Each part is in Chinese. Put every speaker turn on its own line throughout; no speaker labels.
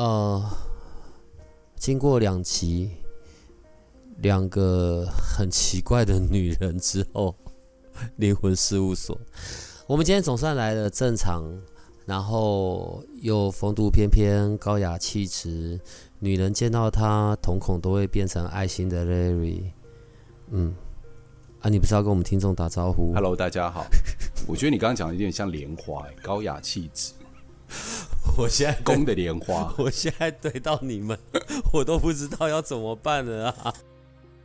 呃，经过两集，两个很奇怪的女人之后，灵魂事务所，我们今天总算来了正常，然后又风度翩翩、高雅气质，女人见到他瞳孔都会变成爱心的 Larry。嗯，啊，你不是要跟我们听众打招呼
？Hello，大家好。我觉得你刚刚讲的有点像莲花，高雅气质。
我现在
宫的莲花，
我现在怼到你们，我都不知道要怎么办了啊！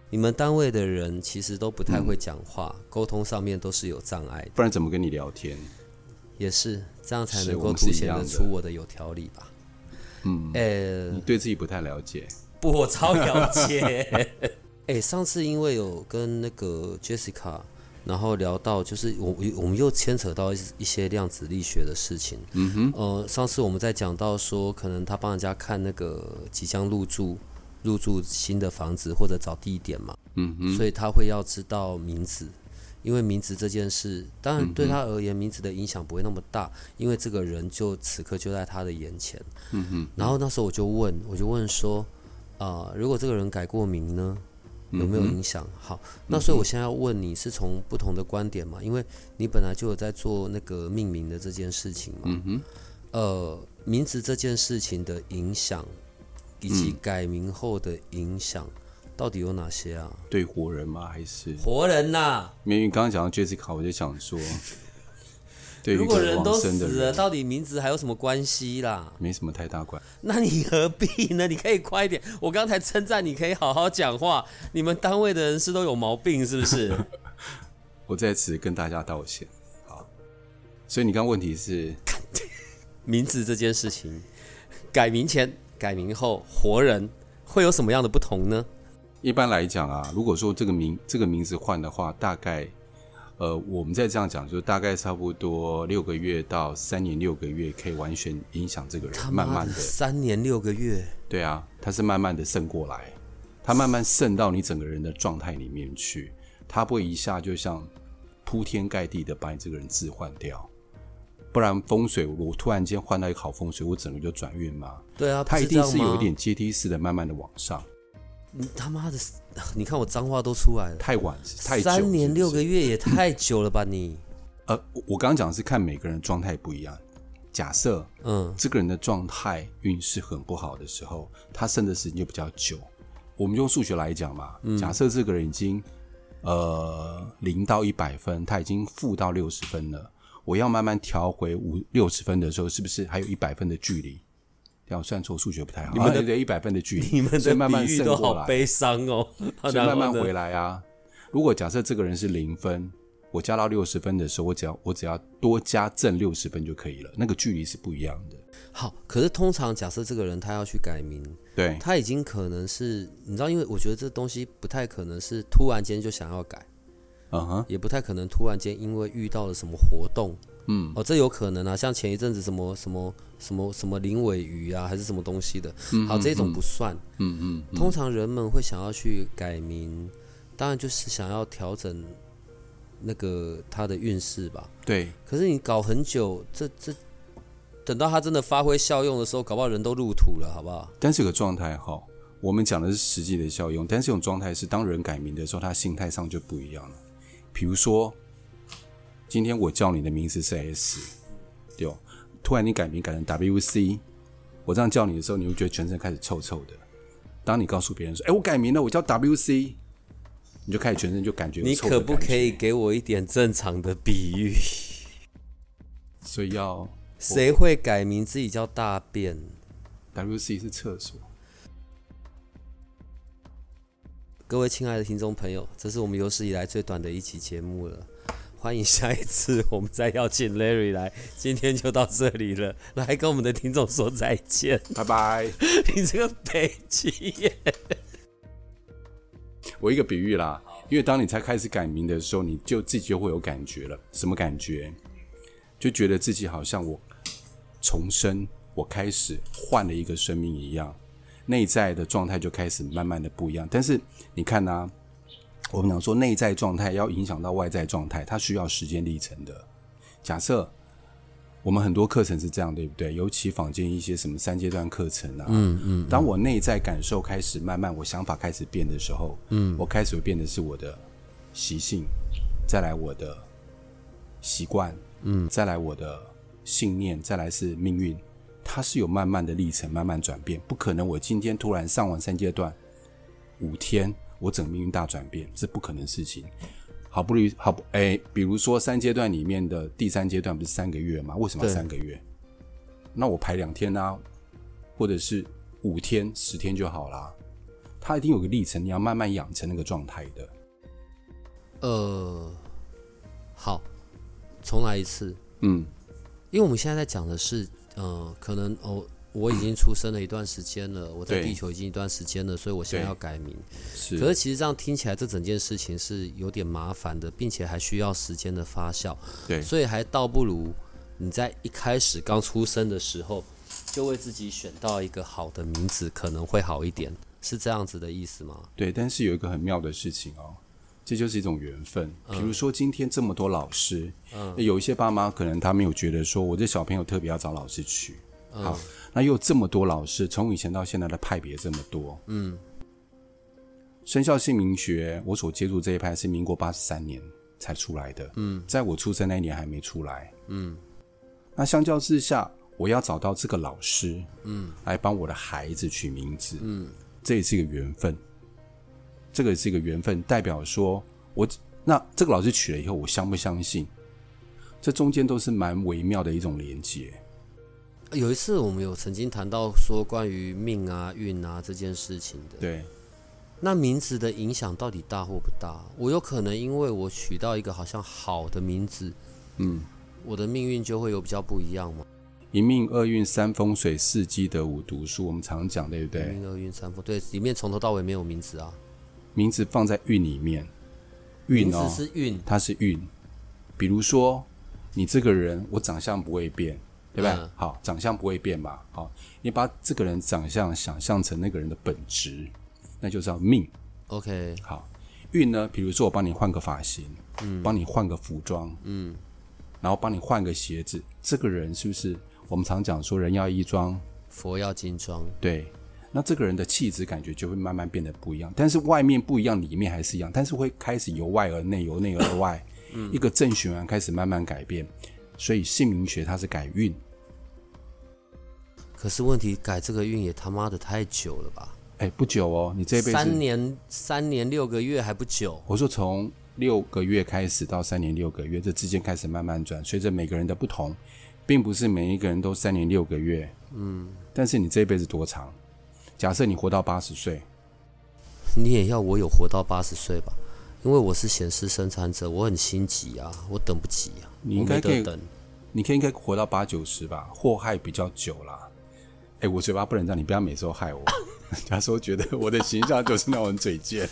你们单位的人其实都不太会讲话，沟、嗯、通上面都是有障碍的，
不然怎么跟你聊天？
也是这样才能够凸显得出我的有条理吧？
嗯，呃、欸，你对自己不太了解，
不，我超了解。哎、欸，上次因为有跟那个 Jessica。然后聊到就是我我们又牵扯到一些量子力学的事情。
嗯哼。
呃，上次我们在讲到说，可能他帮人家看那个即将入住入住新的房子或者找地点嘛。
嗯哼。
所以他会要知道名字，因为名字这件事，当然对他而言，名字的影响不会那么大，因为这个人就此刻就在他的眼前。
嗯哼。
然后那时候我就问，我就问说，啊、呃，如果这个人改过名呢？有没有影响？好，那所以我现在要问你是从不同的观点嘛？因为你本来就有在做那个命名的这件事情嘛。
嗯哼。
呃，名字这件事情的影响，以及改名后的影响，到底有哪些啊？
对活人吗？还是
活人呐、啊？
因为刚刚讲到 Jessica，我就想说。
如果人都死了，到底名字还有什么关系啦？
没什么太大关。
那 你何必呢？你可以快一点。我刚才称赞你可以好好讲话。你们单位的人是都有毛病是不是？
我在此跟大家道歉。好，所以你刚刚问题是
名字这件事情，改名前、改名后，活人会有什么样的不同呢？
一般来讲啊，如果说这个名这个名字换的话，大概。呃，我们在这样讲，就大概差不多六个月到三年六个月，可以完全影响这个人，慢慢的
三年六个月，
对啊，他是慢慢的渗过来，他慢慢渗到你整个人的状态里面去，他不会一下就像铺天盖地的把你这个人置换掉，不然风水我突然间换到一个好风水，我整个就转运嘛，
对啊，
他一定是有一点阶梯式的，慢慢的往上。
你他妈的，你看我脏话都出来了，
太晚，太久，
三年六个月也太久了吧你？
呃，我刚刚讲的是看每个人状态不一样。假设，嗯，这个人的状态运势很不好的时候，他剩的时间就比较久。我们用数学来讲嘛，嗯、假设这个人已经呃零到一百分，他已经负到六十分了，我要慢慢调回五六十分的时候，是不是还有一百分的距离？这样算错，数学不太好。你们的一百分的距离，
你们的比喻都好悲伤哦。
所以慢慢 回来啊。如果假设这个人是零分，我加到六十分的时候，我只要我只要多加正六十分就可以了。那个距离是不一样的。
好，可是通常假设这个人他要去改名，
对，
他已经可能是你知道，因为我觉得这东西不太可能是突然间就想要改，
嗯哼，也
不太可能突然间因为遇到了什么活动。
嗯，
哦，这有可能啊，像前一阵子什么什么什么什么灵尾鱼啊，还是什么东西的，
嗯、
好，这种不算。
嗯嗯，嗯。
通常人们会想要去改名，当然就是想要调整那个他的运势吧。
对。
可是你搞很久，这这等到他真的发挥效用的时候，搞不好人都入土了，好不好？
但是有个状态哈，我们讲的是实际的效用，但是这种状态是当人改名的时候，他心态上就不一样了。比如说。今天我叫你的名字是 S，对，突然你改名改成 WC，我这样叫你的时候，你会觉得全身开始臭臭的。当你告诉别人说：“哎，我改名了，我叫 WC”，你就开始全身就感觉，
你可不可以给我一点正常的比喻？
所以要
谁会改名自己叫大便
？WC 是厕所。各
位亲爱的听众朋友，这是我们有史以来最短的一期节目了。欢迎下一次 我们再邀请 Larry 来。今天就到这里了，来跟我们的听众说再见，
拜拜。
你这个北极耶！
我一个比喻啦，因为当你才开始改名的时候，你就自己就会有感觉了。什么感觉？就觉得自己好像我重生，我开始换了一个生命一样，内在的状态就开始慢慢的不一样。但是你看呢、啊？我们讲说内在状态要影响到外在状态，它需要时间历程的。假设我们很多课程是这样，对不对？尤其坊间一些什么三阶段课程啊，嗯嗯。当我内在感受开始慢慢，我想法开始变的时候，嗯，我开始会变的是我的习性，再来我的习惯，嗯，再来我的信念，再来是命运。它是有慢慢的历程，慢慢转变，不可能我今天突然上完三阶段五天。我整个命运大转变是不可能的事情，好不容易好不哎，比如说三阶段里面的第三阶段不是三个月吗？为什么三个月？那我排两天啊，或者是五天、十天就好啦。它一定有个历程，你要慢慢养成那个状态的。
呃，好，重来一次。嗯，因为我们现在在讲的是，呃，可能哦。我已经出生了一段时间了，我在地球已经一段时间了，所以我现在要改名。是，可是其实这样听起来，这整件事情是有点麻烦的，并且还需要时间的发酵。对，所以还倒不如你在一开始刚出生的时候，就为自己选到一个好的名字，可能会好一点，是这样子的意思吗？
对，但是有一个很妙的事情哦，这就是一种缘分。比如说今天这么多老师，嗯，有一些爸妈可能他没有觉得说，我这小朋友特别要找老师去。好，那又有这么多老师，从以前到现在的派别这么多，嗯，生肖姓名学，我所接触这一派是民国八十三年才出来的，嗯，在我出生那一年还没出来，嗯，那相较之下，我要找到这个老师，嗯，来帮我的孩子取名字，嗯，这也是一个缘分，这个是一个缘分，代表说我那这个老师取了以后，我相不相信？这中间都是蛮微妙的一种连接。
有一次，我们有曾经谈到说关于命啊、运啊这件事情的。
对。
那名字的影响到底大或不大？我有可能因为我取到一个好像好的名字，嗯，我的命运就会有比较不一样吗？
一命二运三风水四积德五读书，我们常讲对不对？
一命二运三风对，里面从头到尾没有名字啊。
名字放在运里面，运哦，
是运，
它是运。比如说，你这个人，我长相不会变。对不对？嗯、好，长相不会变嘛。好，你把这个人长相想象成那个人的本质，那就叫命。
OK。
好，运呢？比如说我帮你换个发型，嗯，帮你换个服装，嗯，然后帮你换个鞋子，这个人是不是我们常讲说人要衣装，
佛要金装？
对。那这个人的气质感觉就会慢慢变得不一样，但是外面不一样，里面还是一样，但是会开始由外而内，由内而外，嗯，一个正循环开始慢慢改变。所以姓名学它是改运。
可是问题改这个运也他妈的太久了吧？
哎，不久哦，你这辈子
三年三年六个月还不久。
我说从六个月开始到三年六个月，这之间开始慢慢转，随着每个人的不同，并不是每一个人都三年六个月。嗯，但是你这辈子多长？假设你活到八十岁，
你也要我有活到八十岁吧？因为我是显示生产者，我很心急啊，我等不及啊。
你应该可以等，你可以应该活到八九十吧？祸害比较久啦。哎，我嘴巴不能这样，你不要每次都害我。人家说觉得我的形象就是那种嘴贱，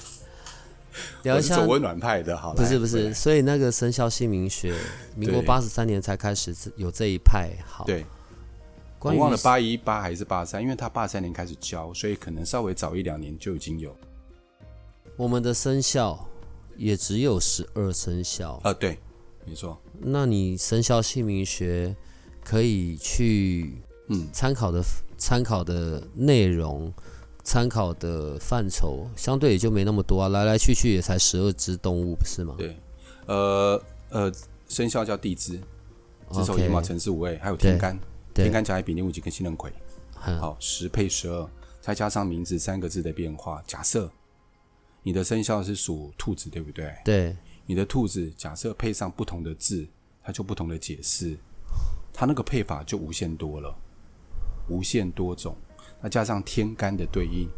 我是走温暖派的，好，
不是不是，所以那个生肖姓名学，民国八十三年才开始有这一派。好，
对，我忘了八一八还是八三，因为他八三年开始教，所以可能稍微早一两年就已经有。
我们的生肖也只有十二生肖
啊，对，没错。
那你生肖姓名学可以去嗯参考的。参考的内容、参考的范畴，相对也就没那么多啊，来来去去也才十二只动物，不是吗？
对，呃呃，生肖叫地支，子丑寅卯辰巳午未，还有天干，天干甲乙丙丁戊己庚辛壬癸，好，十配十二，再加上名字三个字的变化。假设你的生肖是属兔子，对不对？
对，
你的兔子假设配上不同的字，它就不同的解释，它那个配法就无限多了。无限多种，那加上天干的对应，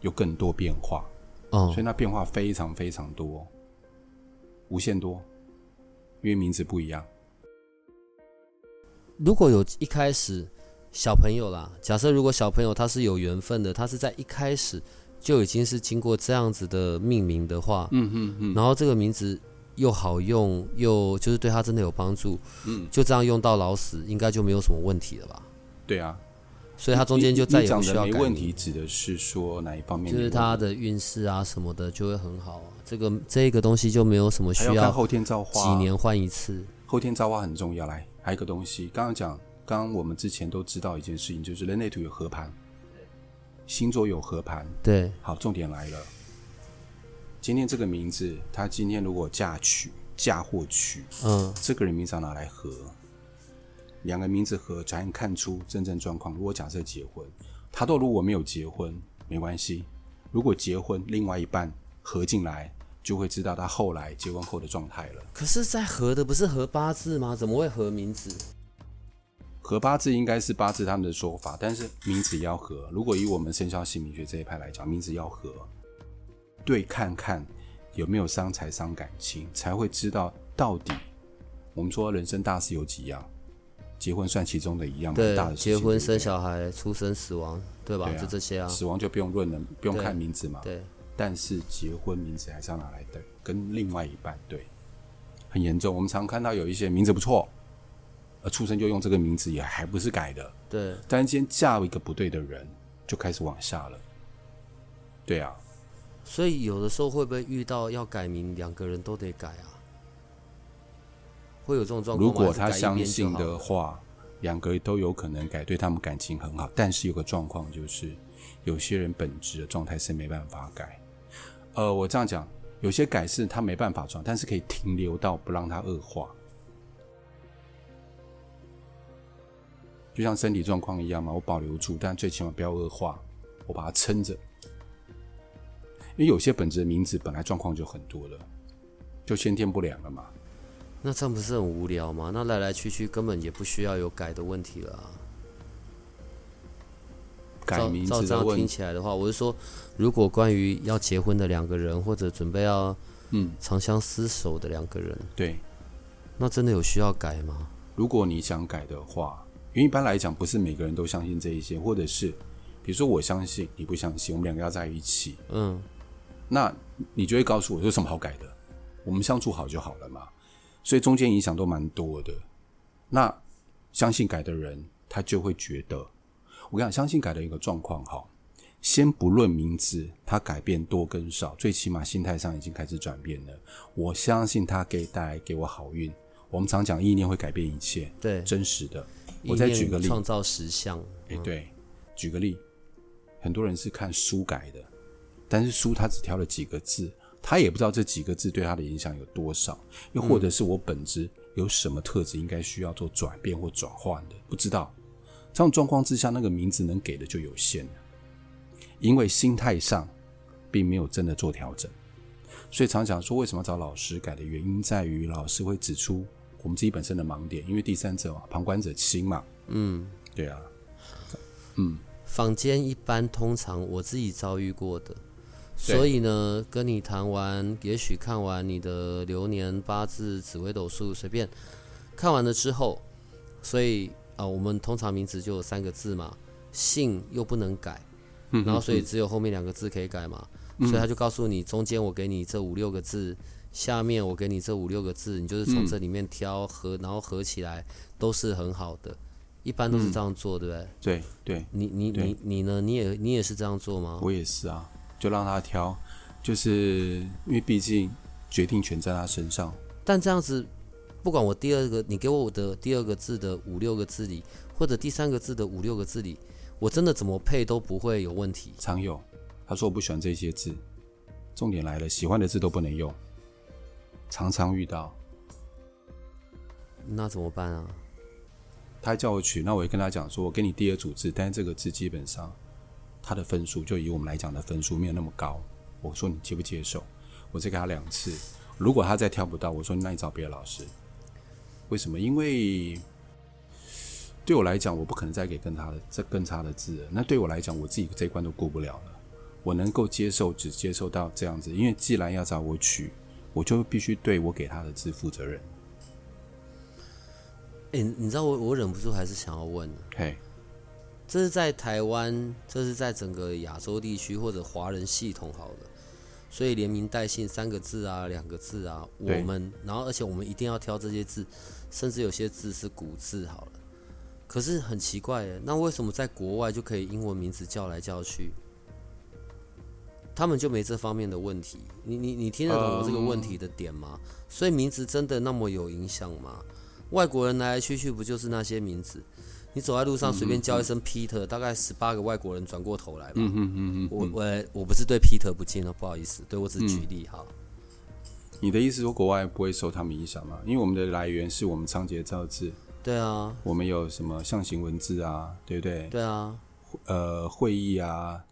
有更多变化，哦，所以那变化非常非常多，无限多。因为名字不一样。
如果有一开始小朋友啦，假设如果小朋友他是有缘分的，他是在一开始就已经是经过这样子的命名的话，
嗯嗯嗯，
然后这个名字又好用，又就是对他真的有帮助，
嗯，
就这样用到老死，应该就没有什么问题了吧？
对啊，
所以他中间就再也不需要改。
没问题，指的是说哪一方面？
就是他的运势啊什么的就会很好啊，这个这个东西就没有什么需要，
要看后天造化，
几年换一次。
后天造化很重要，来。还有一个东西，刚刚讲，刚刚我们之前都知道一件事情，就是人类图有合盘，星座有合盘。
对，
好，重点来了。今天这个名字，他今天如果嫁娶、嫁或娶，
嗯，
这个人名字要拿来合，两个名字合才能看出真正状况。如果假设结婚，他都如果没有结婚，没关系；如果结婚，另外一半合进来。就会知道他后来结婚后的状态了。
可是，在合的不是合八字吗？怎么会合名字？
合八字应该是八字他们的说法，但是名字要合。如果以我们生肖姓名学这一派来讲，名字要合，对，看看有没有伤财伤感情，才会知道到底。我们说人生大事有几样，结婚算其中的一样。
对，
大的事情
结婚、生小孩、出生、死亡，对吧？就这些啊。
死亡就不用论了，不用看名字嘛。
对。对
但是结婚名字还是要拿来对，跟另外一半对，很严重。我们常看到有一些名字不错，而出生就用这个名字也还不是改的，
对。
但是今天嫁了一个不对的人，就开始往下了。对啊，
所以有的时候会不会遇到要改名，两个人都得改啊？会有这种状况吗？
如果他相信的话，两个都有可能改，对他们感情很好。但是有个状况就是，有些人本质的状态是没办法改。呃，我这样讲，有些改是他没办法转，但是可以停留到不让他恶化，就像身体状况一样嘛，我保留住，但最起码不要恶化，我把它撑着。因为有些本子的名字本来状况就很多了，就先天不良了嘛。
那这样不是很无聊吗？那来来去去根本也不需要有改的问题了啊。
改名字
这样听起来的话，我是说，如果关于要结婚的两个人，或者准备要嗯长相厮守的两个人，
嗯，对，
那真的有需要改吗？
如果你想改的话，因为一般来讲，不是每个人都相信这一些，或者是比如说我相信你不相信，我们两个要在一起，
嗯，
那你就会告诉我有什么好改的？我们相处好就好了嘛。所以中间影响都蛮多的。那相信改的人，他就会觉得。我跟你讲，相信改的一个状况哈，先不论名字，他改变多跟少，最起码心态上已经开始转变了。我相信他可以带来给我好运。我们常讲意念会改变一切，
对，
真实的。我再举个例，
创造实相。
哎，对，举个例，很多人是看书改的，但是书他只挑了几个字，他也不知道这几个字对他的影响有多少，又或者是我本质有什么特质应该需要做转变或转换的，不知道。这种状况之下，那个名字能给的就有限了，因为心态上并没有真的做调整，所以常常说为什么找老师改的原因在于老师会指出我们自己本身的盲点，因为第三者嘛，旁观者清嘛。
嗯，
对啊，嗯，
坊间一般通常我自己遭遇过的，所以呢，跟你谈完，也许看完你的流年八字、紫微斗数，随便看完了之后，所以。啊，我们通常名字就有三个字嘛，姓又不能改，然后所以只有后面两个字可以改嘛，所以他就告诉你，中间我给你这五六个字，下面我给你这五六个字，你就是从这里面挑合，然后合起来都是很好的，一般都是这样做，对不对？
对对，
你你你你呢？你也你也是这样做吗？
我也是啊，就让他挑，就是因为毕竟决定权在他身上。
但这样子。不管我第二个，你给我的第二个字的五六个字里，或者第三个字的五六个字里，我真的怎么配都不会有问题。
常有，他说我不喜欢这些字，重点来了，喜欢的字都不能用，常常遇到。
那怎么办啊？
他还叫我取，那我也跟他讲说，我给你第二组字，但是这个字基本上他的分数就以我们来讲的分数没有那么高。我说你接不接受？我再给他两次，如果他再挑不到，我说那你找别的老师。为什么？因为对我来讲，我不可能再给更差的、这更差的字了。那对我来讲，我自己这一关都过不了了。我能够接受，只接受到这样子。因为既然要找我取，我就必须对我给他的字负责任。
哎、欸，你知道我我忍不住还是想要问，
嘿，
这是在台湾，这是在整个亚洲地区或者华人系统好了，所以连名带姓三个字啊，两个字啊，我们，然后而且我们一定要挑这些字，甚至有些字是古字好了。可是很奇怪耶，那为什么在国外就可以英文名字叫来叫去？他们就没这方面的问题，你你你听得懂我这个问题的点吗？嗯、所以名字真的那么有影响吗？外国人来来去去不就是那些名字？你走在路上随便叫一声 Peter，、嗯、大概十八个外国人转过头来吧。嗯嗯嗯嗯。我我我不是对 Peter 不敬了，不好意思，对我只是举例哈、
嗯。你的意思说国外不会受他们影响吗？因为我们的来源是我们仓颉造字。
对啊。
我们有什么象形文字啊？对不对？
对啊。
呃，会议啊，呃。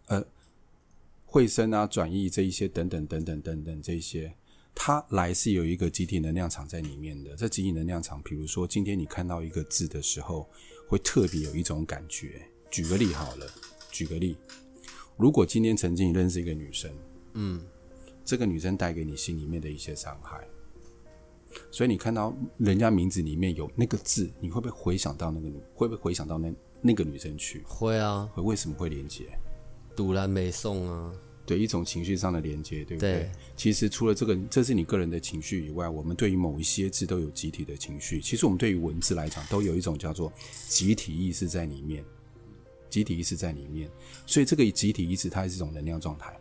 会声啊，转译这一些等等等等等等这些，它来是有一个集体能量场在里面的。这集体能量场，比如说今天你看到一个字的时候，会特别有一种感觉。举个例好了，举个例，如果今天曾经你认识一个女生，嗯，这个女生带给你心里面的一些伤害，所以你看到人家名字里面有那个字，你会不会回想到那个女？会不会回想到那那个女生去？
会啊。
会为什么会连接？
突然没送啊，
对一种情绪上的连接，对不对？对。其实除了这个，这是你个人的情绪以外，我们对于某一些字都有集体的情绪。其实我们对于文字来讲，都有一种叫做集体意识在里面，集体意识在里面。所以这个集体意识它是一种能量状态。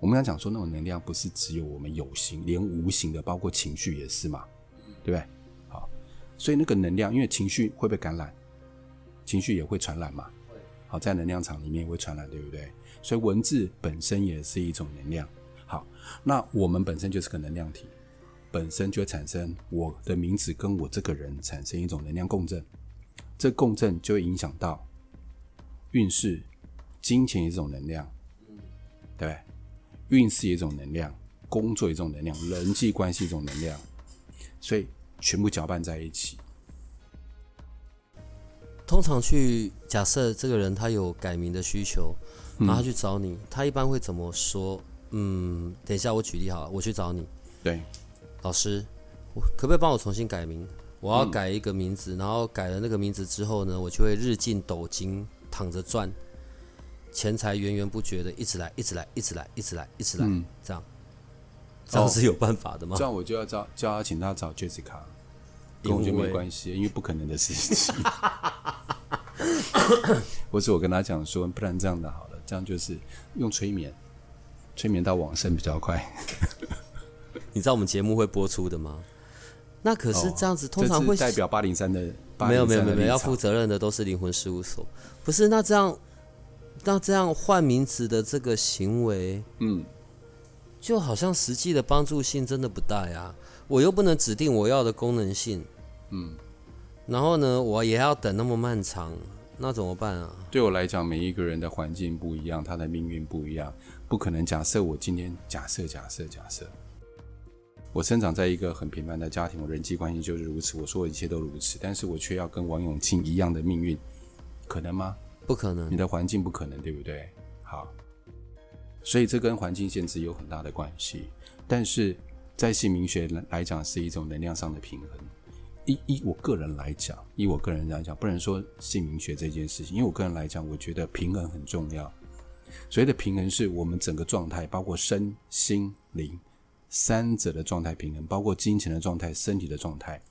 我们要讲说，那种能量不是只有我们有形，连无形的，包括情绪也是嘛，对不对？好，所以那个能量，因为情绪会被感染，情绪也会传染嘛。好，在能量场里面会传染，对不对？所以文字本身也是一种能量。好，那我们本身就是个能量体，本身就会产生我的名字跟我这个人产生一种能量共振，这共振就会影响到运势、金钱一种能量，对不对？运势一种能量，工作一种能量，人际关系一种能量，所以全部搅拌在一起。
通常去假设这个人他有改名的需求，然后他去找你，嗯，他一般会怎么说？嗯，等一下我举例好了，我去找你。
对，
老师，我可不可以帮我重新改名？我要改一个名字，嗯，然后改了那个名字之后呢，我就会日进斗金，躺着赚，钱财源源不绝的一直来，一直来，一直来，一直来，一直来，嗯，这样，这样是有办法的吗？
这样我就要叫叫他请他找 Jessica。跟我就没关系，因为不可能的事情。或者我跟他讲说，不然这样的好了，这样就是用催眠，催眠到往生比较快。
你知道我们节目会播出的吗？那可是这样子，通常会
代表八零三的。
没有没有没有，要负责任的都是灵魂事务所。不是，那这样，那这样换名字的这个行为，嗯，就好像实际的帮助性真的不大呀。我又不能指定我要的功能性。嗯，然后呢，我也要等那么漫长，那怎么办啊？
对我来讲，每一个人的环境不一样，他的命运不一样，不可能。假设我今天假设假设假设，我生长在一个很平凡的家庭，我人际关系就是如此，我说的一切都如此，但是我却要跟王永庆一样的命运，可能吗？
不可能。
你的环境不可能，对不对？好，所以这跟环境限制有很大的关系，但是在姓名学来讲，是一种能量上的平衡。依依我个人来讲，依我个人来讲，不能说姓名学这件事情，因为我个人来讲，我觉得平衡很重要。所谓的平衡，是我们整个状态，包括身心灵三者的状态平衡，包括金钱的状态、身体的状态。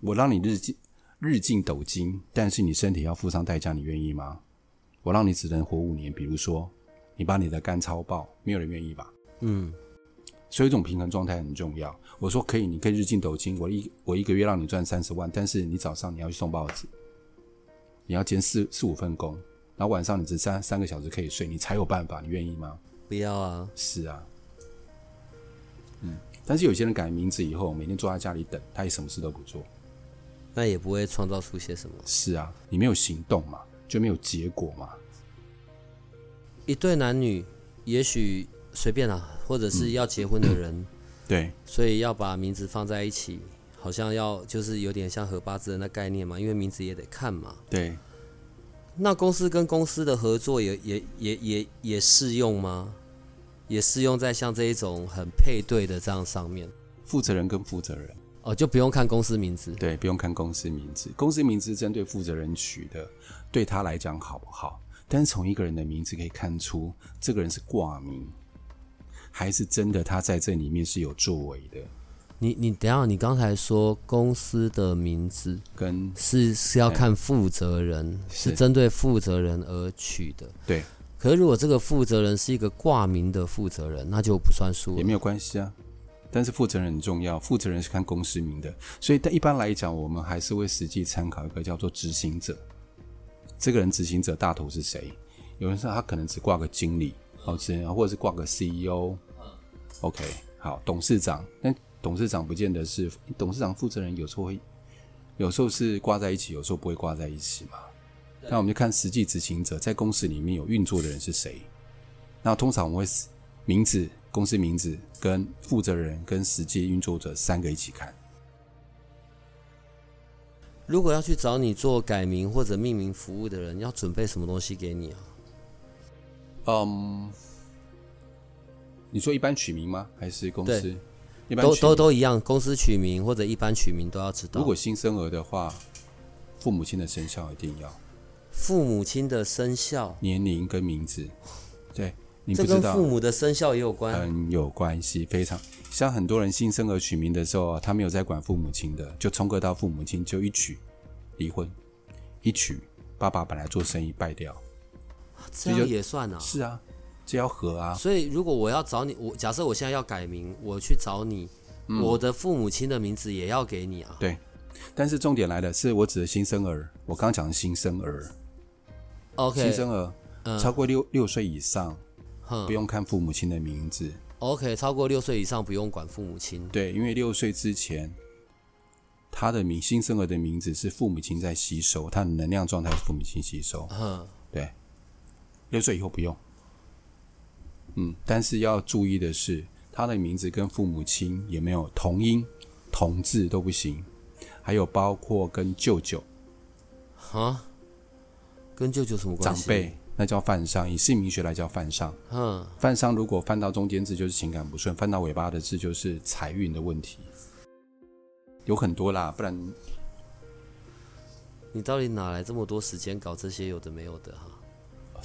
我让你日进日进斗金，但是你身体要付上代价，你愿意吗？我让你只能活五年，比如说你把你的肝超爆，没有人愿意吧？嗯。所以，一种平衡状态很重要。我说可以，你可以日进斗金，我一我一个月让你赚三十万，但是你早上你要去送报纸，你要兼四四五份工，然后晚上你只三三个小时可以睡，你才有办法，你愿意吗？
不要啊！
是啊，嗯。但是有些人改名字以后，每天坐在家里等，他也什么事都不做，
那也不会创造出些什么。
是啊，你没有行动嘛，就没有结果嘛。
一对男女，也许。随便啦，或者是要结婚的人，嗯、
对，
所以要把名字放在一起，好像要就是有点像合八字的那概念嘛，因为名字也得看嘛。
对，
那公司跟公司的合作也也也也也适用吗？也适用在像这一种很配对的这样上面。
负责人跟负责人，
哦，就不用看公司名字。
对，不用看公司名字。公司名字针对负责人取的，对他来讲好不好？但是从一个人的名字可以看出，这个人是挂名，还是真的他在这里面是有作为的。
你你等下，你刚才说公司的名字
跟
是是要看负责人，是针对负责人而取的。
对。
可是如果这个负责人是一个挂名的负责人，那就不算数。
也没有关系啊。但是负责人很重要，负责人是看公司名的，所以但一般来讲，我们还是会实际参考一个叫做执行者。这个人执行者大头是谁？有人说他可能只挂个经理，哦，或者是挂个 CEO。OK，好，董事长，但董事长不见得是董事长负责人，有时候会，有时候是挂在一起，有时候不会挂在一起嘛。那我们就看实际执行者在公司里面有运作的人是谁。那通常我们会名字。公司名字跟负责人跟实际运作者三个一起看。
如果要去找你做改名或者命名服务的人，要准备什么东西给你啊？
嗯，你说一般取名吗？还是公司？一般
都都都一样，公司取名或者一般取名都要知道。
如果新生儿的话，父母亲的生肖一定要。
父母亲的生肖、
年龄跟名字，对。你
这跟父母的生肖也有关，
很有关系，非常。像很多人新生儿取名的时候，他没有在管父母亲的，就冲个到父母亲就一娶离婚，一娶爸爸本来做生意败掉，
这样也算啊？
是啊，这要和啊。
所以如果我要找你，我假设我现在要改名，我去找你，嗯、我的父母亲的名字也要给你啊？
对，但是重点来了，是我指的新生儿，我刚刚讲的新生儿
，OK，
新生儿、嗯、超过六六岁以上。不用看父母亲的名字。
OK，超过六岁以上不用管父母亲。
对，因为六岁之前，他的名新生儿的名字是父母亲在吸收，他的能量状态是父母亲吸收。嗯，对，六岁以后不用。嗯，但是要注意的是，他的名字跟父母亲也没有同音同字都不行。还有包括跟舅舅。
哈？跟舅舅什么关系？
长辈。那叫犯上，以姓名学来叫犯上。嗯，犯上如果犯到中间字就是情感不顺，犯到尾巴的字就是财运的问题，有很多啦。不然
你到底哪来这么多时间搞这些有的没有的哈？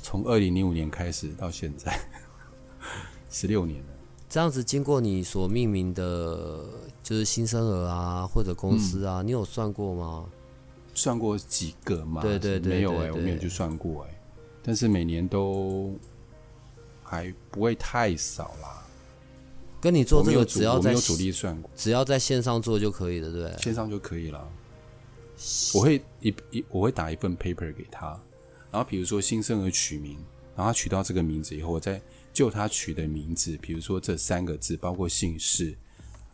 从二零零五年开始到现在，十六年了。
这样子经过你所命名的，就是新生儿啊，或者公司啊，嗯、你有算过吗？
算过几个吗？
对对对，对，
没有哎、欸，我没有去算过哎、欸。但是每年都还不会太少啦。
跟你做这个，只要在
主力算过，
只要在线上做就可以了，对不对？
线上就可以了。我会一一我会打一份 paper 给他，然后比如说新生儿取名，然后他取到这个名字以后，我再就他取的名字，比如说这三个字，包括姓氏，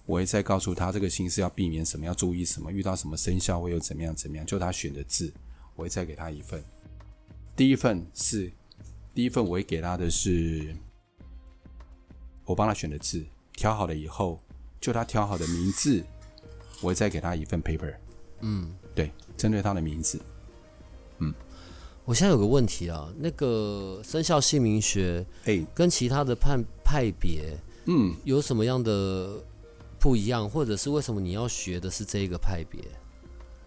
我会再告诉他这个姓氏要避免什么，要注意什么，遇到什么生肖会有怎么样怎么样，就他选的字，我会再给他一份。第一份是，第一份我会给他的是，我帮他选的字，挑好了以后，就他挑好的名字，我会再给他一份 paper。嗯，对，针对他的名字。嗯，
我现在有个问题啊，那个生肖姓名学，哎，跟其他的派派别，嗯，有什么样的不一样，或者是为什么你要学的是这一个派别？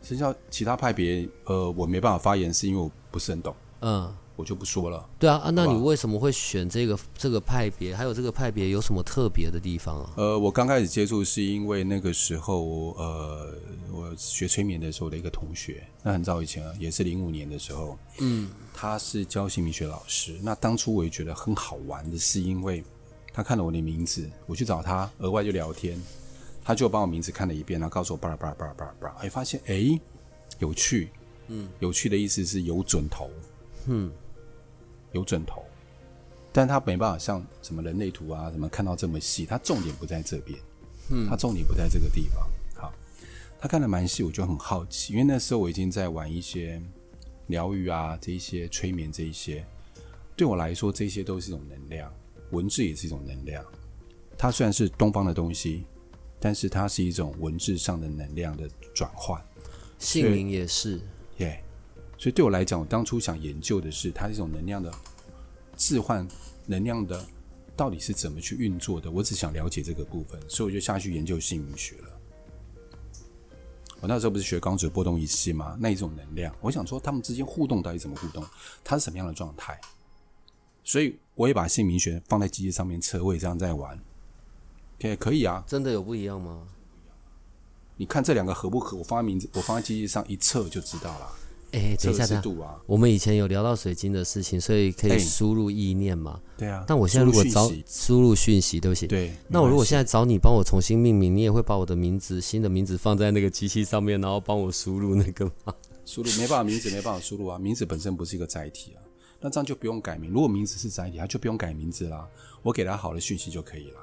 生肖其他派别，呃，我没办法发言，是因为我不是很懂。嗯，我就不说了。
对啊，啊，那你为什么会选这个这个派别？还有这个派别有什么特别的地方啊？
呃，我刚开始接触是因为那个时候，呃，我学催眠的时候的一个同学，那很早以前啊，也是零五年的时候，嗯，他是教姓名学老师。那当初我也觉得很好玩的是，因为他看了我的名字，我去找他，额外就聊天，他就把我名字看了一遍，然后告诉我巴拉巴拉巴拉巴拉巴拉，哎，发现哎有趣，嗯，有趣的意思是有准头。嗯，有枕头，但他没办法像什么人类图啊，什么看到这么细，他重点不在这边，嗯，他重点不在这个地方。好，他看的蛮细，我就很好奇，因为那时候我已经在玩一些疗愈啊，这一些催眠这一些，对我来说，这些都是一种能量，文字也是一种能量。它虽然是东方的东西，但是它是一种文字上的能量的转换，
姓名也是，
耶。所以对我来讲，我当初想研究的是它这种能量的置换能量的到底是怎么去运作的。我只想了解这个部分，所以我就下去研究姓名学了。我那时候不是学光子波动仪器吗？那一种能量，我想说他们之间互动到底怎么互动？它是什么样的状态？所以我也把姓名学放在机器上面测，我也这样在玩。可以可以啊，
真的有不一样吗？
你看这两个合不合？我放在名字，我放在机器上一测就知道了。
哎，等一下，等一下，我们以前有聊到水晶的事情，所以可以输入意念嘛？
对啊。
但我现在如果找输入讯息，对不起。
对。
那我如果现在找你帮我重新命名，你也会把我的名字、新的名字放在那个机器上面，然后帮我输入那个吗？
输入没办法，名字没办法输入啊，名字本身不是一个载体啊，那这样就不用改名。如果名字是载体，它就不用改名字啦，我给他好的讯息就可以了。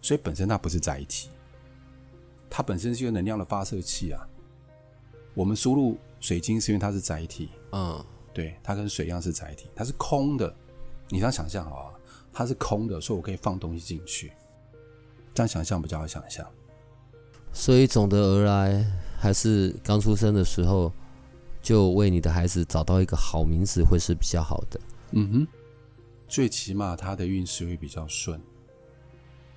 所以本身它不是载体。它本身是一个能量的发射器啊。我们输入水晶是因为它是载体，嗯，对，它跟水一样是载体，它是空的。你这样想象好啊，它是空的，所以我可以放东西进去。这样想象比较好想象。
所以总的而来，还是刚出生的时候就为你的孩子找到一个好名字会是比较好的。
嗯哼，最起码他的运势会比较顺。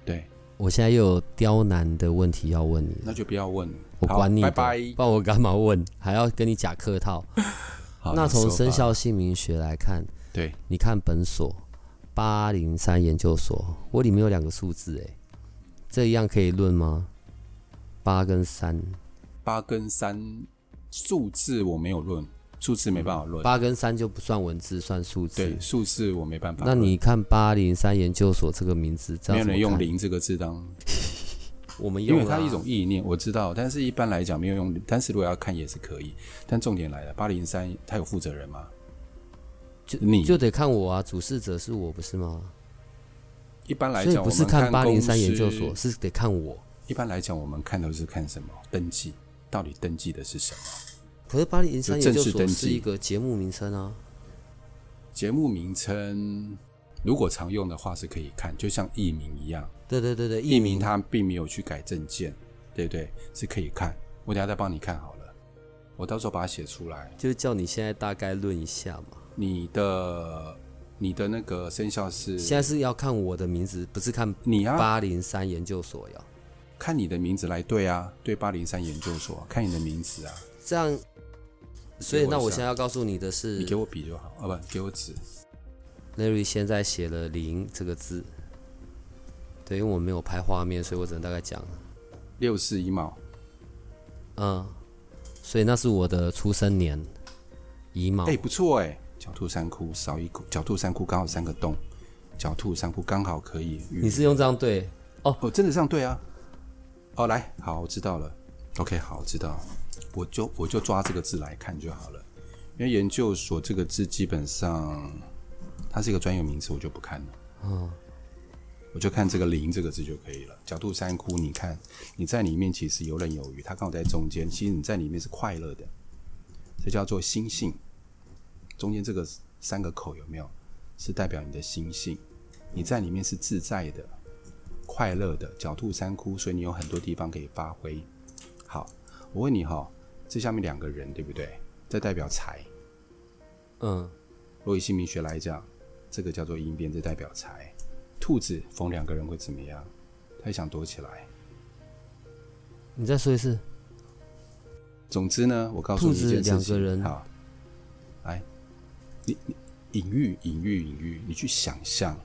对。
我现在又有刁难的问题要问你，
那就不要问了，
我管你，
拜拜。
不然我干嘛问？还要跟你假客套？那从生肖姓名学来看，
对，
你看本所八零三研究所，我里面有两个数字，哎，这一样可以论吗？八跟三，
八跟三数字我没有论。数字没办法论，
八跟三就不算文字，算数字。
对，数字我没办法。
那你看八零三研究所这个名字，
没有人用“零”这个字当。
我们用，
因为它一种意念，我知道，但是一般来讲没有用。但是如果要看也是可以。但重点来了，八零三它有负责人吗？
就你就得看我啊，主事者是我不是吗？
一般来讲，
不是看八零三研究所，是得看我。
一般来讲，我们看都是看什么？登记，到底登记的是什么？
可是八零三研究所是一个节目名称啊。
节目名称如果常用的话是可以看，就像艺名一样。
对对对对，
艺名他并没有去改证件，对不对？是可以看。我等下再帮你看好了，我到时候把它写出来。
就是叫你现在大概论一下嘛。
你的你的那个生肖是？
现在是要看我的名字，不是看你啊？八零三研究所要
看你的名字来对啊，对八零三研究所，看你的名字啊，
这样。所以，那我现在要告诉你的是，
你给我笔就好，啊不，给我纸。
Larry 现在写了“零”这个字，对，因为我没有拍画面，所以我只能大概讲。
六四乙卯，
嗯，所以那是我的出生年，乙卯。
哎，不错哎，狡兔三窟少一窟，狡兔三窟刚好三个洞，狡兔三窟刚好可以。
你是用这样对？哦
哦，真的这样对啊。哦，来，好，我知道了。OK，好，我知道。我就我就抓这个字来看就好了，因为研究所这个字基本上它是一个专有名词，我就不看了。嗯，我就看这个“灵”这个字就可以了。狡兔三窟，你看你在里面其实游刃有余，它刚好在中间，其实你在里面是快乐的，这叫做心性。中间这个三个口有没有？是代表你的心性，你在里面是自在的、快乐的。狡兔三窟，所以你有很多地方可以发挥。好，我问你哈。这下面两个人对不对？这代表财。嗯，如果以姓名学来讲，这个叫做阴边，这代表财。兔子逢两个人会怎么样？他也想躲起来。
你再说一次。
总之呢，我告诉你一件事情。
两个人。
好，来，你你隐喻隐喻隐喻，你去想象，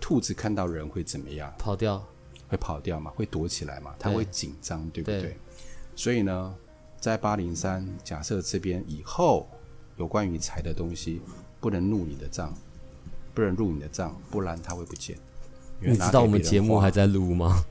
兔子看到人会怎么样？
跑掉。
会跑掉嘛？会躲起来嘛？它会紧张，对，对不对？对。所以呢？在八零三，假设这边以后有关于财的东西，不能入你的账，不能入你的账，不然它会不见。
你知道我们节目还在录吗？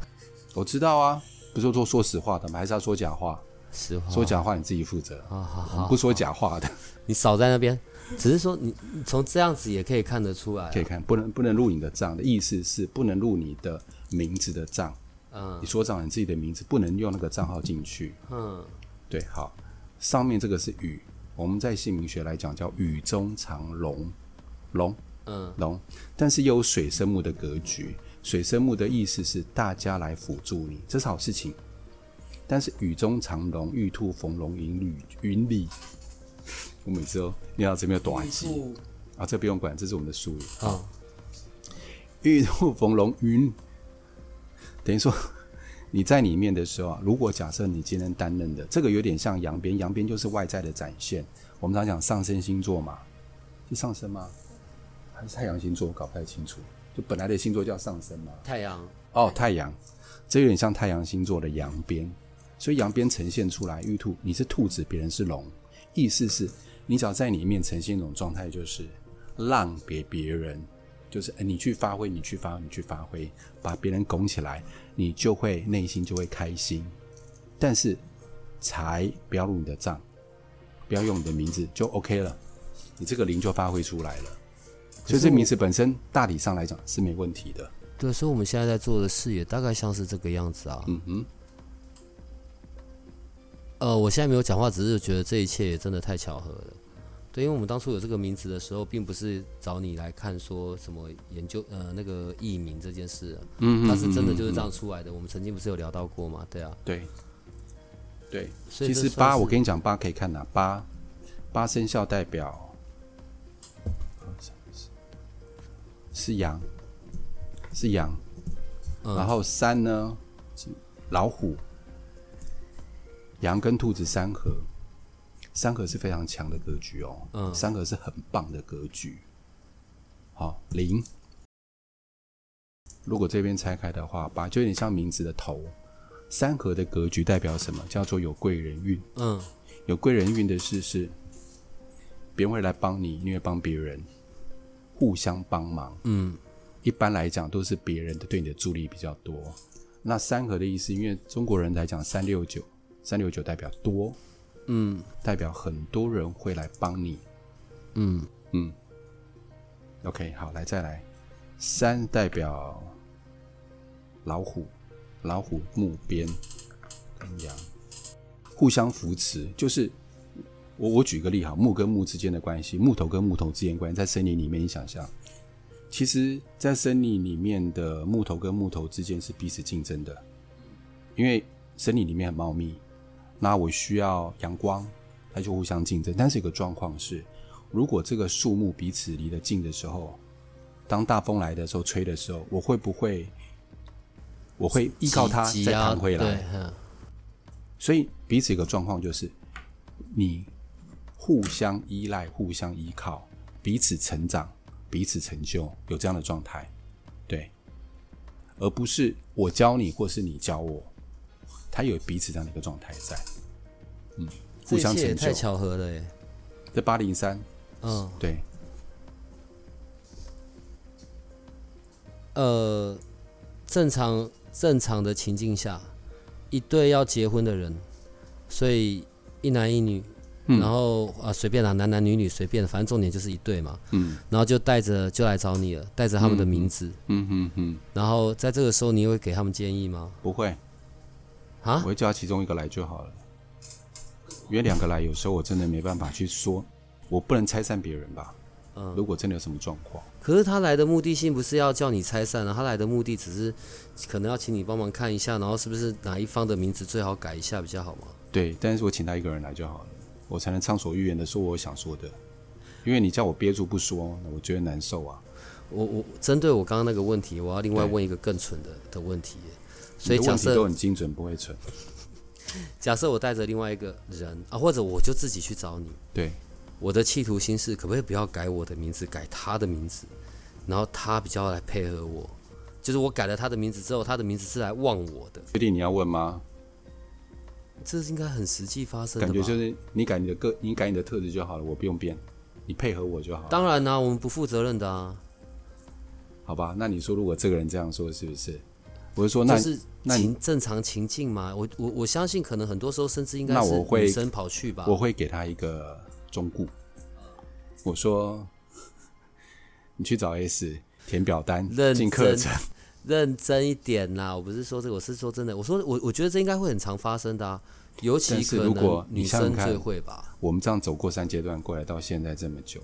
我知道啊，不是说说实话的吗？还是要说假话？
实话，
说假话你自己负责。
好好好，
不说假话的。
你少在那边，只是说你从这样子也可以看得出来，
可以看，不能不能入你的账的意思是不能入你的名字的账。嗯，你所长你自己的名字不能用那个账号进去。嗯。对，好，上面这个是雨，我们在姓名学来讲叫雨中藏龙，龙，嗯，龙，但是又有水生木的格局，水生木的意思是大家来辅助你，这是好事情。但是雨中藏龙，玉兔逢龙，云里云里，我每次都念到这边有短记啊，这不用管，这是我们的术语。啊，玉兔逢龙云，等于说你在里面的时候啊，如果假设你今天担任的这个有点像阳边，阳边就是外在的展现。我们常讲上升星座嘛，是上升吗？还是太阳星座？我搞不太清楚。就本来的星座叫上升嘛。
太阳。
哦，太阳，这有点像太阳星座的阳边。所以阳边呈现出来，玉兔，你是兔子，别人是龙，意思是，你只要在里面呈现一种状态，就是让给别人，就是你去发挥，你去发，你去发挥，把别人拱起来，你就会内心就会开心。但是财不要入你的账，不要用你的名字就 OK 了，你这个灵就发挥出来了。所以这名字本身大体上来讲是没问题的。
对，所以我们现在在做的事也大概像是这个样子啊。嗯哼。呃，我现在没有讲话，只是觉得这一切也真的太巧合了。对，因为我们当初有这个名字的时候，并不是找你来看说什么研究呃那个艺名这件事，嗯，它是真的就是这样出来的。我们曾经不是有聊到过吗？对啊，
对，对。其实八，我跟你讲，八可以看哪？八八生肖代表是羊，是羊，然后三呢是老虎。羊跟兔子三合，三合是非常强的格局哦。嗯，三合是很棒的格局。好，零。如果这边拆开的话，八就有点像名字的头。三合的格局代表什么？叫做有贵人运。嗯，有贵人运的事是，别人会来帮你，你会帮别人，互相帮忙。嗯，一般来讲都是别人的对你的助力比较多。那三合的意思，因为中国人来讲三六九。三六九代表多，嗯，代表很多人会来帮你，嗯嗯。OK，好，来再来，三代表老虎，老虎木边跟羊互相扶持，就是我我举个例哈，木跟木之间的关系，木头跟木头之间关系，在森林里面，你想象，其实，在森林里面的木头跟木头之间是彼此竞争的，因为森林里面很茂密。那我需要阳光，它就互相竞争。但是有个状况是，如果这个树木彼此离得近的时候，当大风来的时候，吹的时候，我会不会，我会依靠它再弹回来？所以彼此一个状况就是，你互相依赖、互相依靠，彼此成长、彼此成就，有这样的状态，对，而不是我教你，或是你教我。他有彼此这样的一个状态在，嗯，互相成就，
太巧合了耶！
这八零三，嗯，对，
呃，正常正常的情境下，一对要结婚的人，所以一男一女，嗯、然后啊随便啦，男男女女随便，反正重点就是一对嘛，嗯，然后就带着就来找你了，带着他们的名字，嗯嗯嗯，然后在这个时候，你会给他们建议吗？
不会。啊，我会叫其中一个来就好了，因为两个来有时候我真的没办法去说，我不能拆散别人吧。嗯，如果真的有什么状况，
可是他来的目的性不是要叫你拆散啊，他来的目的只是可能要请你帮忙看一下，然后是不是哪一方的名字最好改一下比较好吗？
对，但是我请他一个人来就好了，我才能畅所欲言的说我想说的，因为你叫我憋住不说，我觉得难受啊。
我我针对我刚刚那个问题，我要另外问一个更蠢的的问题。所以假设
都很精准，不会蠢。
假设我带着另外一个人啊，或者我就自己去找你。
对，
我的企图心是可不可以不要改我的名字，改他的名字，然后他比较来配合我。就是我改了他的名字之后，他的名字是来旺我的。
确定你要问吗？
这是应该很实际发生的。
感觉就是你改你的个，你改你的特质就好了，我不用变，你配合我就好了。
当然啦、啊，我们不负责任的啊。
好吧，那你说如果这个人这样说，是不是？我是说那，那
是情正常情境嘛？我我我相信，可能很多时候甚至应该是女生跑去吧。
我会给他一个忠告，我说 你去找 S 填表单进课程，
认真一点啦！我不是说这个，我是说真的。我说我我觉得这应该会很常发生的啊，尤其可能
如果
女生最会吧。
我们这样走过三阶段过来到现在这么久，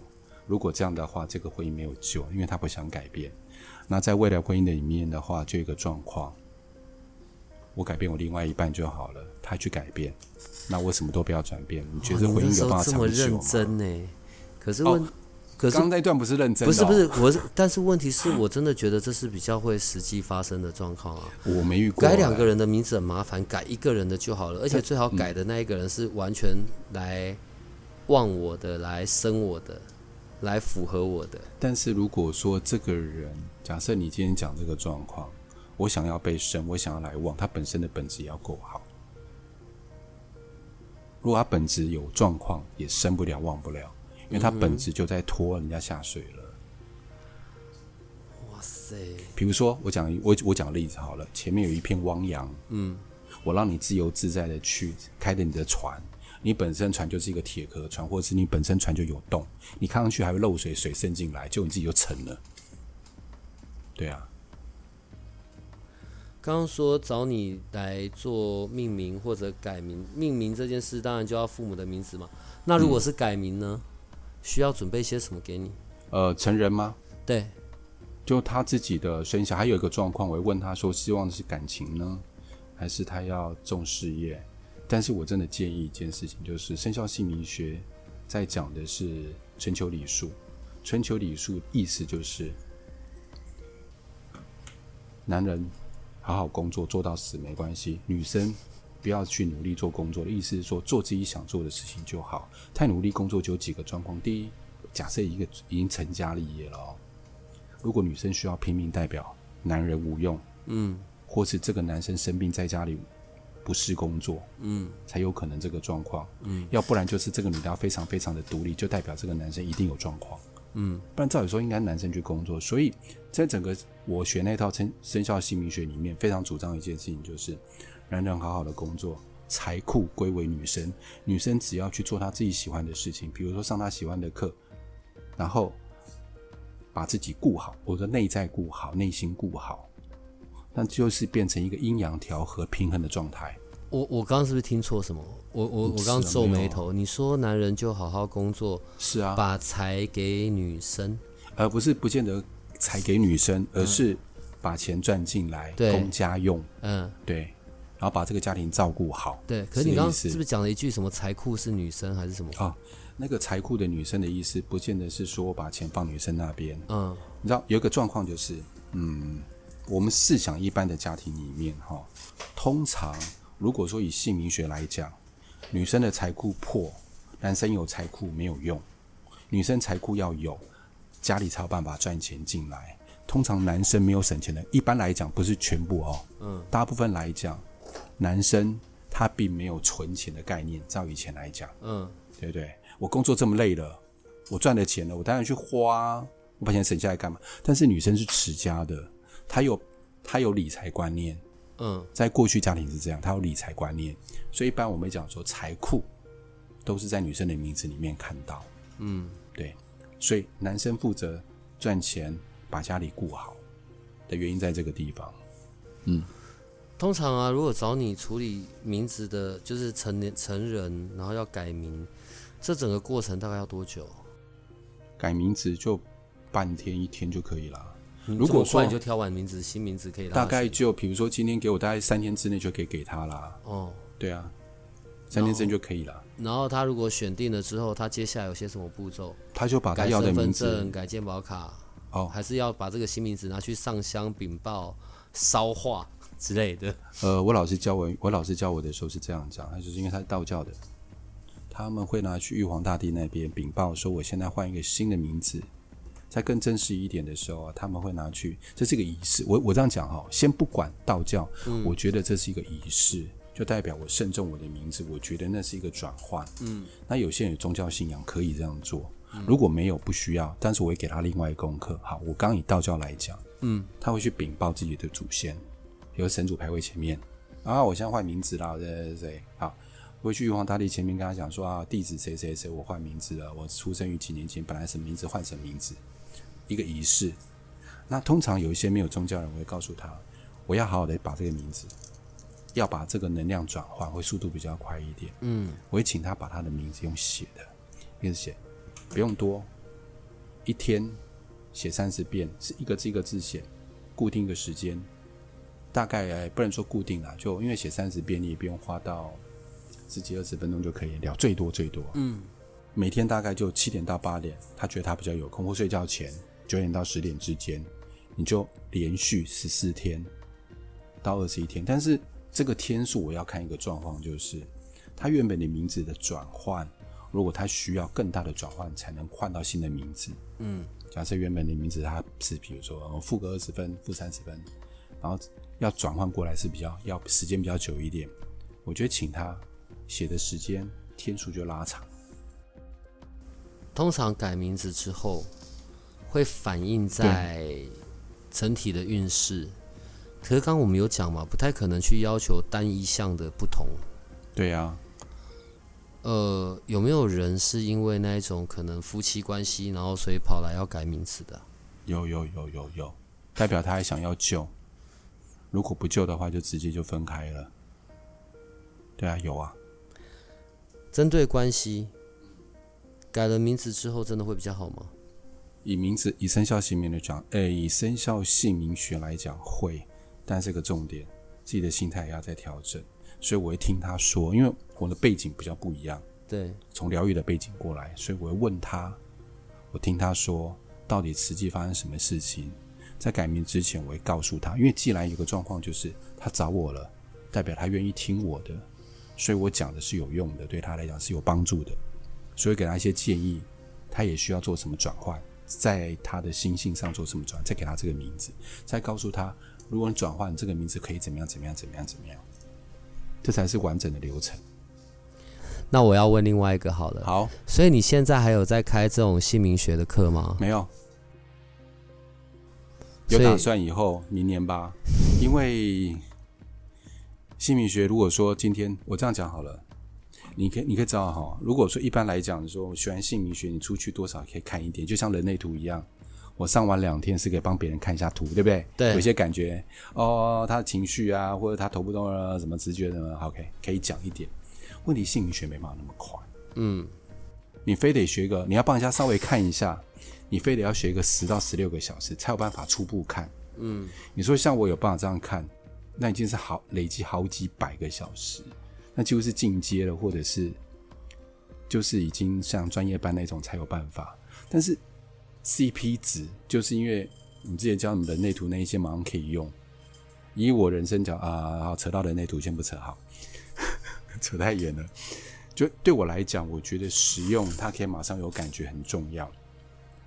如果这样的话，这个婚姻没有救，因为他不想改变。那在未来婚姻的里面的话，就一个状况，我改变我另外一半就好了，他去改变，那我什么都不要转变。你觉得婚姻有办法长久吗？
这么认真呢？可是问，可是
刚那段不是认真的，哦，
不是不是，我是，但是问题是我真的觉得这是比较会实际发生的状况啊。
我没遇过，
改两个人的名字很麻烦，改一个人的就好了，而且最好改的那一个人是完全来忘我的，来生我的，来符合我的。
但是如果说这个人，假设你今天讲这个状况，我想要被生，我想要来忘，他本身的本质也要够好。如果他本质有状况，也生不了，忘不了。因为它本质就在拖人家下水了。
哇塞！
比如说，我讲我我讲个例子好了，前面有一片汪洋，嗯，我让你自由自在的去开着你的船，你本身船就是一个铁壳船，或者是你本身船就有洞，你看上去还会漏水，水渗进来，就你自己就沉了。对啊。
刚刚说找你来做命名或者改名，命名这件事当然就要父母的名字嘛。那如果是改名呢？嗯需要准备些什么给你？
呃，成人吗？
对，
就他自己的生肖。还有一个状况，我会问他说：希望的是感情呢，还是他要重事业？但是我真的建议一件事情，就是生肖姓名学在讲的是春秋礼数。春秋礼数意思就是，男人好好工作做到死没关系，女生。不要去努力做工作的意思是说，做自己想做的事情就好。太努力工作就有几个状况：第一，假设一个已经成家立业了哦，如果女生需要拼命代表男人无用，嗯，或是这个男生生病在家里不是工作，嗯，才有可能这个状况，嗯，要不然就是这个女的要非常非常的独立，就代表这个男生一定有状况，嗯，不然照理说应该男生去工作。所以在整个我学那套生生肖姓名学里面，非常主张一件事情就是。男人好好的工作，财库归为女生。女生只要去做她自己喜欢的事情，比如说上她喜欢的课，然后把自己顾好，我的内在顾好，内心顾好，那就是变成一个阴阳调和、平衡的状态。
我我刚刚是不是听错什么？我我我刚刚皱眉头。你说男人就好好工作，
是啊，
把财给女生，
而不是不见得财给女生，而是把钱赚进来供家用。嗯，对。然后把这个家庭照顾好。
对，可是你刚刚是不是讲了一句什么财库是女生还是什么？
啊，那个财库的女生的意思，不见得是说我把钱放女生那边。嗯，你知道有一个状况就是，嗯，我们试想一般的家庭里面哈，通常如果说以姓名学来讲，女生的财库破，男生有财库没有用，女生财库要有，家里才有办法赚钱进来。通常男生没有省钱的，一般来讲不是全部哦，嗯，大部分来讲。男生他并没有存钱的概念，照以前来讲，嗯，对不对？我工作这么累了，我赚了钱了，我当然去花，我把钱省下来干嘛？但是女生是持家的，她有她有理财观念，嗯，在过去家庭是这样，她有理财观念，所以一般我们讲说财库都是在女生的名字里面看到，嗯，对，所以男生负责赚钱，把家里顾好的原因在这个地方，嗯。
通常啊，如果找你处理名字的，就是成年成人，然后要改名，这整个过程大概要多久？
改名字就半天一天就可以了。
如果说你就挑完名字，新名字可以
大概就比如说今天给我，大概三天之内就可以给他啦。哦，对啊，三天之内就可以了。
然后他如果选定了之后，他接下来有些什么步骤？
他就把他要的名字
改身份证、改健保卡，哦，还是要把这个新名字拿去上香禀报、烧化。之类的，
呃，我老师教我，我老师教我的时候是这样讲，他就是因为他是道教的，他们会拿去玉皇大帝那边禀报说，我现在换一个新的名字，在更正式一点的时候啊，他们会拿去，这是一个仪式。我我这样讲哈，先不管道教，嗯，我觉得这是一个仪式，就代表我慎重我的名字，我觉得那是一个转换。嗯，那有些人有宗教信仰可以这样做，如果没有不需要，但是我会给他另外一个功课。好，我刚以道教来讲，嗯，他会去禀报自己的祖先。有神主牌位前面啊，我现在换名字了，谁谁谁，好，回去玉皇大帝前面跟他讲说啊，弟子谁谁谁，我换名字了，我出生于几年前，本来什么名字换什么名字，一个仪式。那通常有一些没有宗教人，我会告诉他，我要好好的把这个名字，要把这个能量转换，会速度比较快一点。嗯，我会请他把他的名字用写的，一直写，不用多，一天写三十遍，是一个字一个字写，固定一个时间。大概不能说固定啦，就因为写三十遍，你也不用花到十几二十分钟就可以聊，最多最多。嗯，每天大概就七点到八点，他觉得他比较有空，或睡觉前九点到十点之间，你就连续十四天到二十一天。但是这个天数我要看一个状况，就是他原本的名字的转换，如果他需要更大的转换才能换到新的名字，嗯，假设原本的名字他是比如说负个二十分、负三十分，然后要转换过来是比较要时间比较久一点，我觉得请他写的时间天数就拉长。
通常改名字之后，会反映在整体的运势。可是刚刚我们有讲嘛，不太可能去要求单一项的不同。
对呀、啊。
呃，有没有人是因为那一种可能夫妻关系，然后所以跑来要改名字的？
有有有有有，代表他还想要救。如果不救的话，就直接就分开了。对啊，有啊。
针对关系。改了名字之后，真的会比较好吗？
以名字、以生肖姓名来讲，诶、欸，以生肖姓名学来讲会，但是个重点，自己的心态也要再调整。所以我会听他说，因为我的背景比较不一样，
对，
从疗愈的背景过来，所以我会问他，我听他说到底实际发生什么事情。在改名之前，我会告诉他，因为既然有个状况就是他找我了，代表他愿意听我的，所以我讲的是有用的，对他来讲是有帮助的。所以给他一些建议，他也需要做什么转换，在他的心性上做什么转换，再给他这个名字，再告诉他，如果你转换这个名字可以怎么样怎么样怎么样怎么样，这才是完整的流程。
那我要问另外一个好了，
好，
所以你现在还有在开这种姓名学的课吗？
没有，有打算以后明年吧，因为姓名学如果说今天我这样讲好了。你可以，你可以知道哈。如果说一般来讲，说我学完姓名学，你出去多少可以看一点，就像人类图一样。我上完两天是可以帮别人看一下图，对不对？
对。
有些感觉哦，他的情绪啊，或者他头不动了，什么直觉什么，OK，可以讲一点。问题姓名学没办法那么快。嗯。你非得学个，你要帮人家稍微看一下，你非得要学一个十到十六个小时才有办法初步看。嗯。你说像我有办法这样看，那已经是好累积好几百个小时。那几乎是进阶了，或者是就是已经像专业班那种才有办法。但是 CP 值就是因为你之前教你们人类图那一些，马上可以用。以我人生讲啊，好扯到人类图先不扯好，扯太远了。就对我来讲，我觉得实用，它可以马上有感觉，很重要。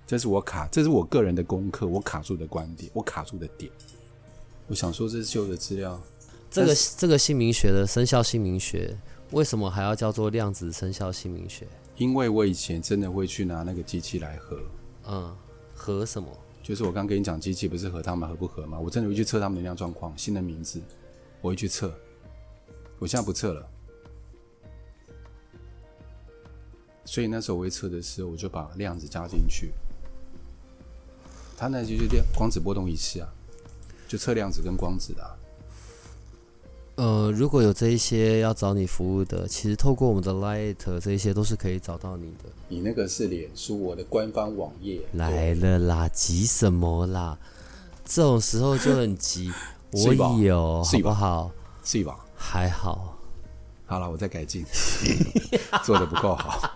这是我卡，这是我个人的功课，我卡住的观点，我卡住的点。我想说，这是旧的资料。
这个这个姓名学的生肖姓名学，为什么还要叫做量子生肖姓名学？
因为我以前真的会去拿那个机器来合，
嗯，合什么？
就是我刚跟你讲，机器不是合他们合不合吗？我真的会去测他们能量状况，新的名字，我会去测。我现在不测了，所以那时候我会测的时候，我就把量子加进去。它那就是电光子波动仪器啊，就测量子跟光子的啊。
呃，如果有这一些要找你服务的，其实透过我们的 Light 这一些都是可以找到你的。
你那个是脸书我的官方网页
来了啦，急什么啦？这种时候就很急。我有，好不好？
是吧？
还好。
好了，我再改进，做的不够好。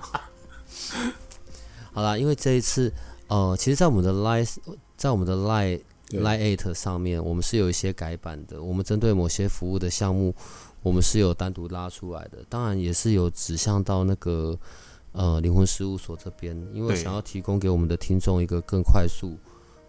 好了，因为这一次，呃，其实，在我们的 Light，在我们的 Light。Line@ 上面，我们是有一些改版的。我们针对某些服务的项目，我们是有单独拉出来的。当然，也是有指向到那个呃灵魂事务所这边，因为想要提供给我们的听众一个更快速，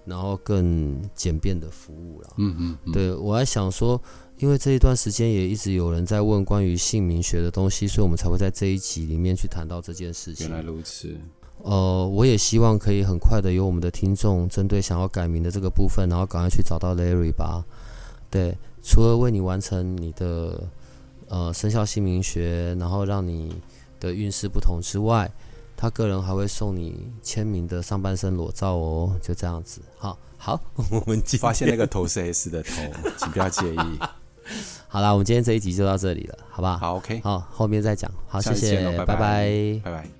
然后更简便的服务了。嗯嗯，嗯。对，我还想说，因为这一段时间也一直有人在问关于姓名学的东西，所以我们才会在这一集里面去谈到这件事情。
原来如此。
呃，我也希望可以很快的有我们的听众针对想要改名的这个部分，然后赶快去找到 Larry 吧。对，除了为你完成你的呃生肖姓名学，然后让你的运势不同之外，他个人还会送你签名的上半身裸照哦，就这样子。好，好，我们
发现那个头是 S 的头，请不要介意。
好啦，我们今天这一集就到这里了，好不好？
好，OK，
好，后面再讲。好，谢谢，拜拜，
拜拜。